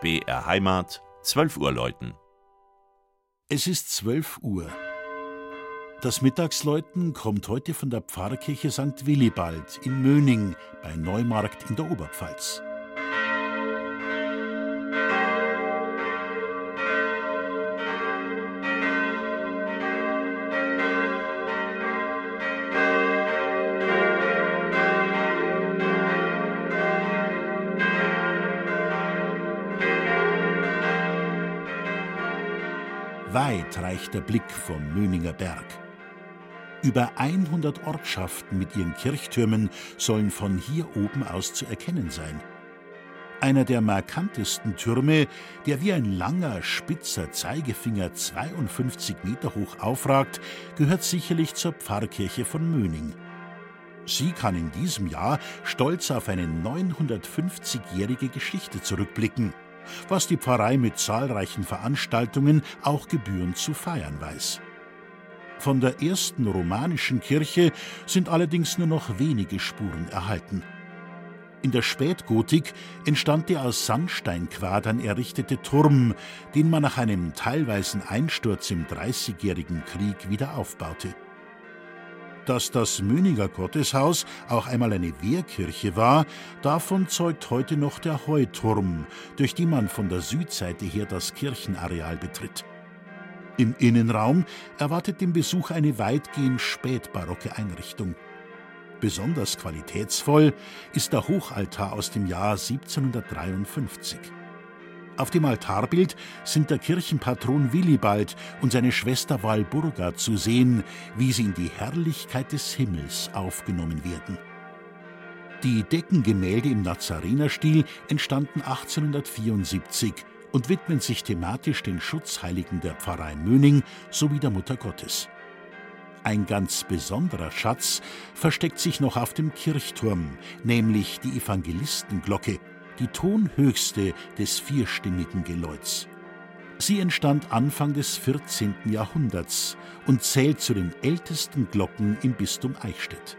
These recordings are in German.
BR Heimat, 12 Uhr läuten. Es ist 12 Uhr. Das Mittagsläuten kommt heute von der Pfarrkirche St. Willibald in Möning bei Neumarkt in der Oberpfalz. Weit reicht der Blick vom Möninger Berg. Über 100 Ortschaften mit ihren Kirchtürmen sollen von hier oben aus zu erkennen sein. Einer der markantesten Türme, der wie ein langer, spitzer Zeigefinger 52 Meter hoch aufragt, gehört sicherlich zur Pfarrkirche von Möning. Sie kann in diesem Jahr stolz auf eine 950-jährige Geschichte zurückblicken was die Pfarrei mit zahlreichen Veranstaltungen auch gebührend zu feiern weiß. Von der ersten romanischen Kirche sind allerdings nur noch wenige Spuren erhalten. In der Spätgotik entstand der aus Sandsteinquadern errichtete Turm, den man nach einem teilweisen Einsturz im Dreißigjährigen Krieg wieder aufbaute. Dass das Möninger Gotteshaus auch einmal eine Wehrkirche war, davon zeugt heute noch der Heuturm, durch den man von der Südseite her das Kirchenareal betritt. Im Innenraum erwartet den Besuch eine weitgehend spätbarocke Einrichtung. Besonders qualitätsvoll ist der Hochaltar aus dem Jahr 1753. Auf dem Altarbild sind der Kirchenpatron Willibald und seine Schwester Walburga zu sehen, wie sie in die Herrlichkeit des Himmels aufgenommen werden. Die Deckengemälde im Nazarenerstil entstanden 1874 und widmen sich thematisch den Schutzheiligen der Pfarrei Möning sowie der Mutter Gottes. Ein ganz besonderer Schatz versteckt sich noch auf dem Kirchturm, nämlich die Evangelistenglocke, die tonhöchste des vierstimmigen Geläuts. Sie entstand Anfang des 14. Jahrhunderts und zählt zu den ältesten Glocken im Bistum Eichstätt.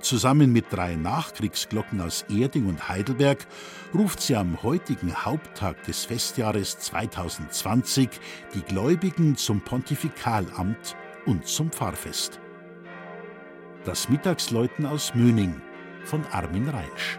Zusammen mit drei Nachkriegsglocken aus Erding und Heidelberg ruft sie am heutigen Haupttag des Festjahres 2020 die Gläubigen zum Pontifikalamt und zum Pfarrfest. Das Mittagsläuten aus Möning von Armin Reinsch.